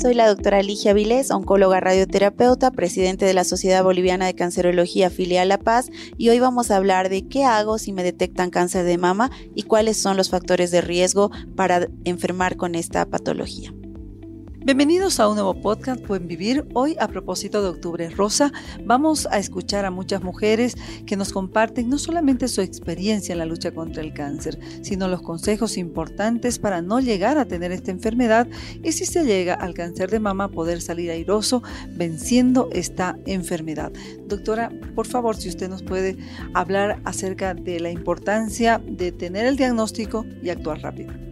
Soy la doctora Ligia Vilés, oncóloga radioterapeuta, presidente de la Sociedad Boliviana de Cancerología Filial La Paz, y hoy vamos a hablar de qué hago si me detectan cáncer de mama y cuáles son los factores de riesgo para enfermar con esta patología. Bienvenidos a un nuevo podcast Buen Vivir. Hoy, a propósito de Octubre Rosa, vamos a escuchar a muchas mujeres que nos comparten no solamente su experiencia en la lucha contra el cáncer, sino los consejos importantes para no llegar a tener esta enfermedad y si se llega al cáncer de mama poder salir airoso venciendo esta enfermedad. Doctora, por favor, si usted nos puede hablar acerca de la importancia de tener el diagnóstico y actuar rápido.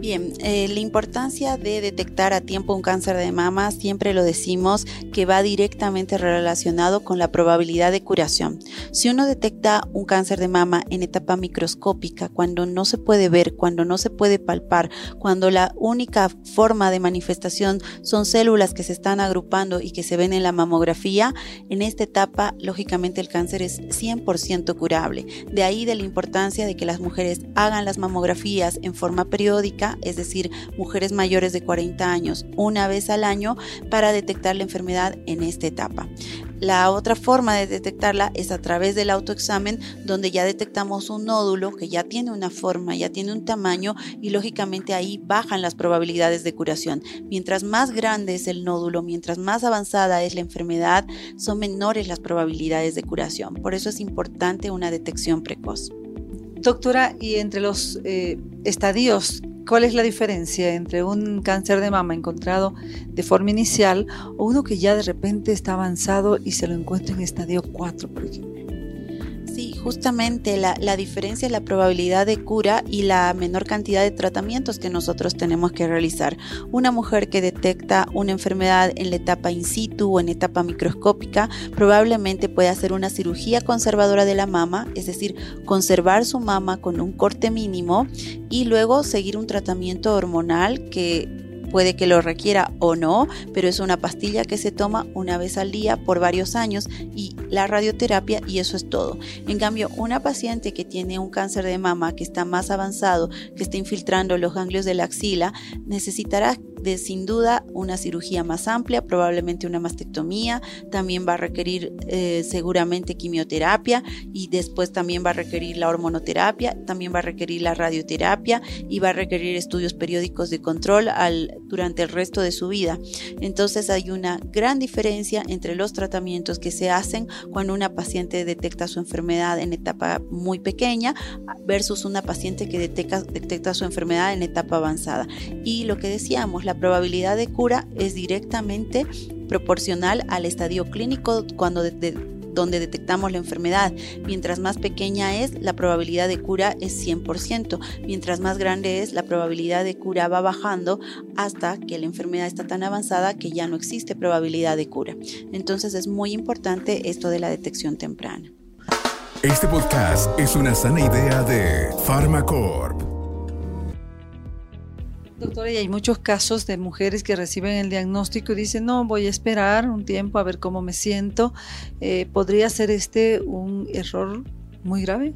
Bien, eh, la importancia de detectar a tiempo un cáncer de mama, siempre lo decimos que va directamente relacionado con la probabilidad de curación. Si uno detecta un cáncer de mama en etapa microscópica, cuando no se puede ver, cuando no se puede palpar, cuando la única forma de manifestación son células que se están agrupando y que se ven en la mamografía, en esta etapa, lógicamente, el cáncer es 100% curable. De ahí de la importancia de que las mujeres hagan las mamografías en forma periódica es decir, mujeres mayores de 40 años, una vez al año para detectar la enfermedad en esta etapa. La otra forma de detectarla es a través del autoexamen, donde ya detectamos un nódulo que ya tiene una forma, ya tiene un tamaño y lógicamente ahí bajan las probabilidades de curación. Mientras más grande es el nódulo, mientras más avanzada es la enfermedad, son menores las probabilidades de curación. Por eso es importante una detección precoz. Doctora, y entre los eh, estadios ¿Cuál es la diferencia entre un cáncer de mama encontrado de forma inicial o uno que ya de repente está avanzado y se lo encuentra en estadio 4, por ejemplo? Justamente la, la, diferencia es la probabilidad de cura y la menor cantidad de tratamientos que nosotros tenemos que realizar. Una mujer que detecta una enfermedad en la etapa in situ o en etapa microscópica probablemente puede hacer una cirugía conservadora de la mama, es decir, conservar su mama con un corte mínimo y luego seguir un tratamiento hormonal que Puede que lo requiera o no, pero es una pastilla que se toma una vez al día por varios años y la radioterapia y eso es todo. En cambio, una paciente que tiene un cáncer de mama que está más avanzado, que está infiltrando los ganglios de la axila, necesitará de sin duda una cirugía más amplia, probablemente una mastectomía, también va a requerir eh, seguramente quimioterapia y después también va a requerir la hormonoterapia, también va a requerir la radioterapia y va a requerir estudios periódicos de control al, durante el resto de su vida. Entonces hay una gran diferencia entre los tratamientos que se hacen cuando una paciente detecta su enfermedad en etapa muy pequeña versus una paciente que detecta, detecta su enfermedad en etapa avanzada. Y lo que decíamos, la probabilidad de cura es directamente proporcional al estadio clínico cuando donde detectamos la enfermedad. Mientras más pequeña es, la probabilidad de cura es 100%. Mientras más grande es, la probabilidad de cura va bajando hasta que la enfermedad está tan avanzada que ya no existe probabilidad de cura. Entonces es muy importante esto de la detección temprana. Este podcast es una sana idea de Pharmacorp. Doctora, y hay muchos casos de mujeres que reciben el diagnóstico y dicen, no, voy a esperar un tiempo a ver cómo me siento. Eh, ¿Podría ser este un error muy grave?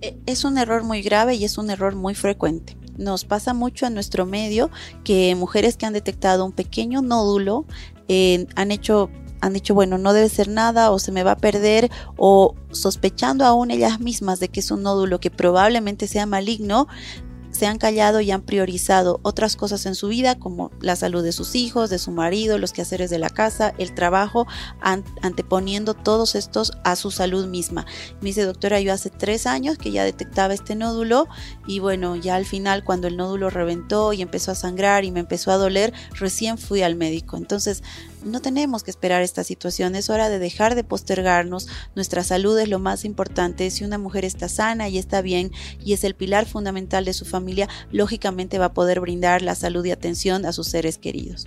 E, es un error muy grave y es un error muy frecuente. Nos pasa mucho en nuestro medio que mujeres que han detectado un pequeño nódulo eh, han hecho han dicho, bueno, no debe ser nada o se me va a perder o sospechando aún ellas mismas de que es un nódulo que probablemente sea maligno, se han callado y han priorizado otras cosas en su vida como la salud de sus hijos, de su marido, los quehaceres de la casa, el trabajo, anteponiendo todos estos a su salud misma. Me dice, doctora, yo hace tres años que ya detectaba este nódulo y bueno, ya al final cuando el nódulo reventó y empezó a sangrar y me empezó a doler, recién fui al médico. Entonces, no tenemos que esperar esta situación, es hora de dejar de postergarnos, nuestra salud es lo más importante, si una mujer está sana y está bien y es el pilar fundamental de su familia, lógicamente va a poder brindar la salud y atención a sus seres queridos.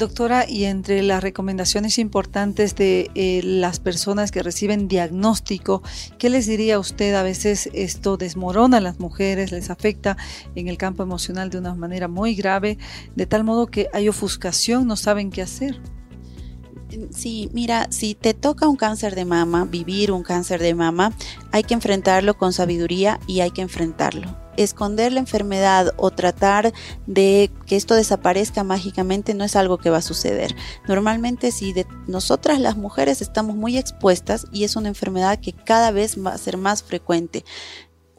Doctora, y entre las recomendaciones importantes de eh, las personas que reciben diagnóstico, ¿qué les diría usted? A veces esto desmorona a las mujeres, les afecta en el campo emocional de una manera muy grave, de tal modo que hay ofuscación, no saben qué hacer. Sí, mira, si te toca un cáncer de mama, vivir un cáncer de mama, hay que enfrentarlo con sabiduría y hay que enfrentarlo. Esconder la enfermedad o tratar de que esto desaparezca mágicamente no es algo que va a suceder. Normalmente si de nosotras las mujeres estamos muy expuestas y es una enfermedad que cada vez va a ser más frecuente.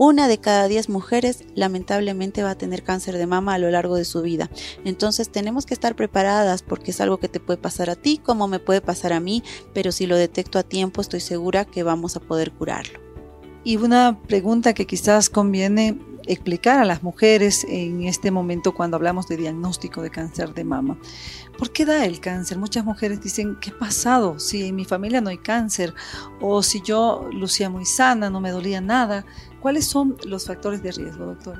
Una de cada diez mujeres lamentablemente va a tener cáncer de mama a lo largo de su vida. Entonces tenemos que estar preparadas porque es algo que te puede pasar a ti como me puede pasar a mí, pero si lo detecto a tiempo estoy segura que vamos a poder curarlo. Y una pregunta que quizás conviene explicar a las mujeres en este momento cuando hablamos de diagnóstico de cáncer de mama. ¿Por qué da el cáncer? Muchas mujeres dicen, ¿qué ha pasado? Si en mi familia no hay cáncer o si yo lucía muy sana, no me dolía nada. ¿Cuáles son los factores de riesgo, doctor?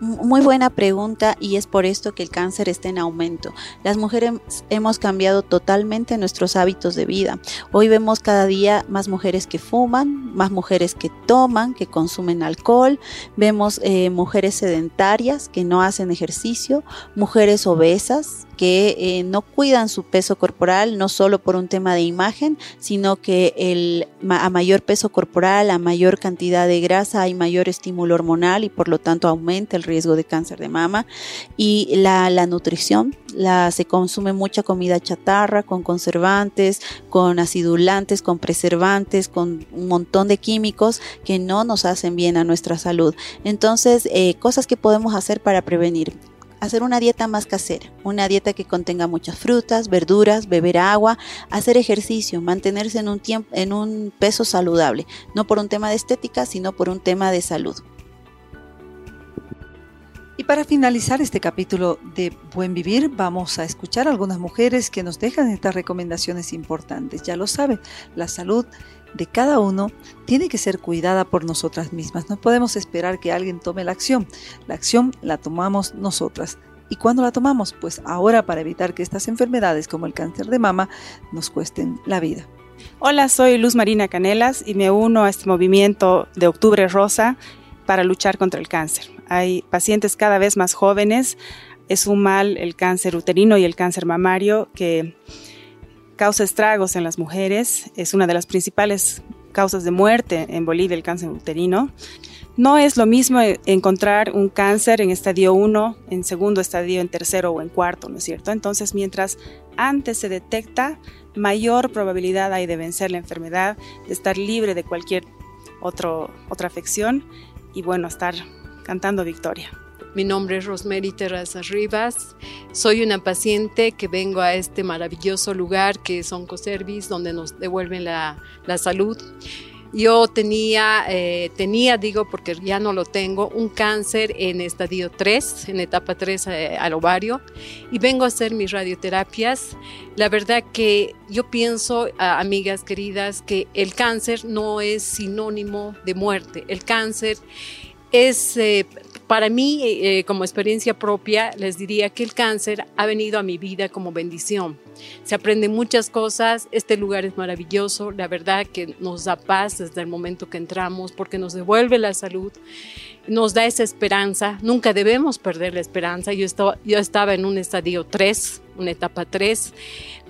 Muy buena pregunta y es por esto que el cáncer está en aumento. Las mujeres hemos cambiado totalmente nuestros hábitos de vida. Hoy vemos cada día más mujeres que fuman, más mujeres que toman, que consumen alcohol, vemos eh, mujeres sedentarias que no hacen ejercicio, mujeres obesas, que eh, no cuidan su peso corporal, no solo por un tema de imagen, sino que el, a mayor peso corporal, a mayor cantidad de grasa, hay mayor estímulo hormonal y por lo tanto aumenta el riesgo de cáncer de mama. Y la, la nutrición, la, se consume mucha comida chatarra con conservantes, con acidulantes, con preservantes, con un montón de químicos que no nos hacen bien a nuestra salud. Entonces, eh, cosas que podemos hacer para prevenir hacer una dieta más casera, una dieta que contenga muchas frutas, verduras, beber agua, hacer ejercicio, mantenerse en un tiempo en un peso saludable, no por un tema de estética, sino por un tema de salud. Y para finalizar este capítulo de Buen Vivir, vamos a escuchar a algunas mujeres que nos dejan estas recomendaciones importantes. Ya lo saben, la salud de cada uno tiene que ser cuidada por nosotras mismas. No podemos esperar que alguien tome la acción. La acción la tomamos nosotras. ¿Y cuándo la tomamos? Pues ahora para evitar que estas enfermedades como el cáncer de mama nos cuesten la vida. Hola, soy Luz Marina Canelas y me uno a este movimiento de Octubre Rosa para luchar contra el cáncer hay pacientes cada vez más jóvenes. Es un mal el cáncer uterino y el cáncer mamario que causa estragos en las mujeres. Es una de las principales causas de muerte en Bolivia, el cáncer uterino. No es lo mismo encontrar un cáncer en estadio 1, en segundo estadio, en tercero o en cuarto, ¿no es cierto? Entonces, mientras antes se detecta, mayor probabilidad hay de vencer la enfermedad, de estar libre de cualquier otro, otra afección y bueno, estar cantando Victoria. Mi nombre es Rosemary Terraza Rivas. Soy una paciente que vengo a este maravilloso lugar que es Oncoservice, donde nos devuelven la, la salud. Yo tenía, eh, tenía, digo porque ya no lo tengo, un cáncer en estadio 3, en etapa 3 eh, al ovario, y vengo a hacer mis radioterapias. La verdad que yo pienso, amigas queridas, que el cáncer no es sinónimo de muerte. El cáncer es eh, para mí, eh, como experiencia propia, les diría que el cáncer ha venido a mi vida como bendición. Se aprenden muchas cosas, este lugar es maravilloso, la verdad que nos da paz desde el momento que entramos porque nos devuelve la salud, nos da esa esperanza, nunca debemos perder la esperanza. Yo estaba, yo estaba en un estadio 3, una etapa 3,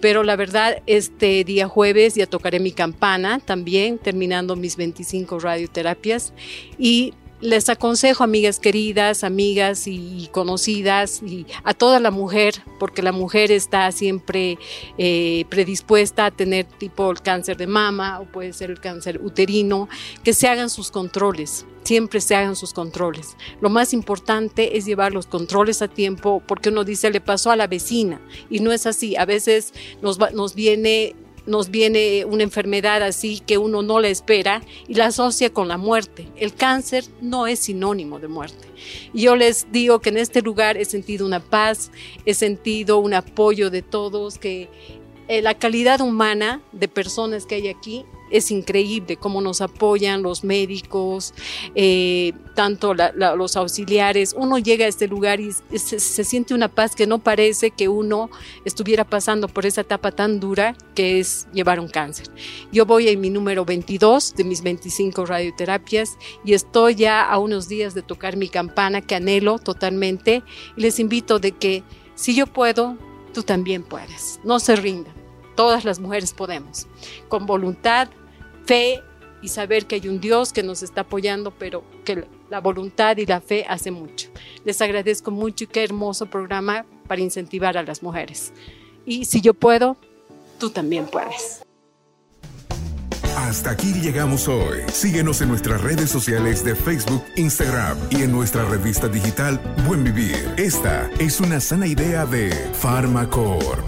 pero la verdad este día jueves ya tocaré mi campana también, terminando mis 25 radioterapias y les aconsejo, amigas queridas, amigas y conocidas, y a toda la mujer, porque la mujer está siempre eh, predispuesta a tener tipo el cáncer de mama o puede ser el cáncer uterino, que se hagan sus controles siempre se hagan sus controles. Lo más importante es llevar los controles a tiempo porque uno dice le pasó a la vecina y no es así. A veces nos, nos viene nos viene una enfermedad así que uno no la espera y la asocia con la muerte. El cáncer no es sinónimo de muerte. Yo les digo que en este lugar he sentido una paz, he sentido un apoyo de todos, que eh, la calidad humana de personas que hay aquí es increíble cómo nos apoyan los médicos, eh, tanto los auxiliares. Uno llega a este lugar y se, siente una paz que no parece que uno estuviera pasando por esa etapa tan dura que es llevar un cáncer. Yo voy en mi número 22 de mis 25 radioterapias y estoy ya a unos días de tocar mi campana que anhelo totalmente y les invito de que si yo puedo, tú también puedes. No se rindan. Todas las mujeres podemos. Con voluntad, fe y saber que hay un Dios que nos está apoyando, pero que la voluntad y la fe hace mucho. Les agradezco mucho y qué hermoso programa para incentivar a las mujeres. Y si yo puedo, tú también puedes. Hasta aquí llegamos hoy. Síguenos en nuestras redes sociales de Facebook, Instagram y en nuestra revista digital Buen Vivir. Esta es una sana idea de Farmacor.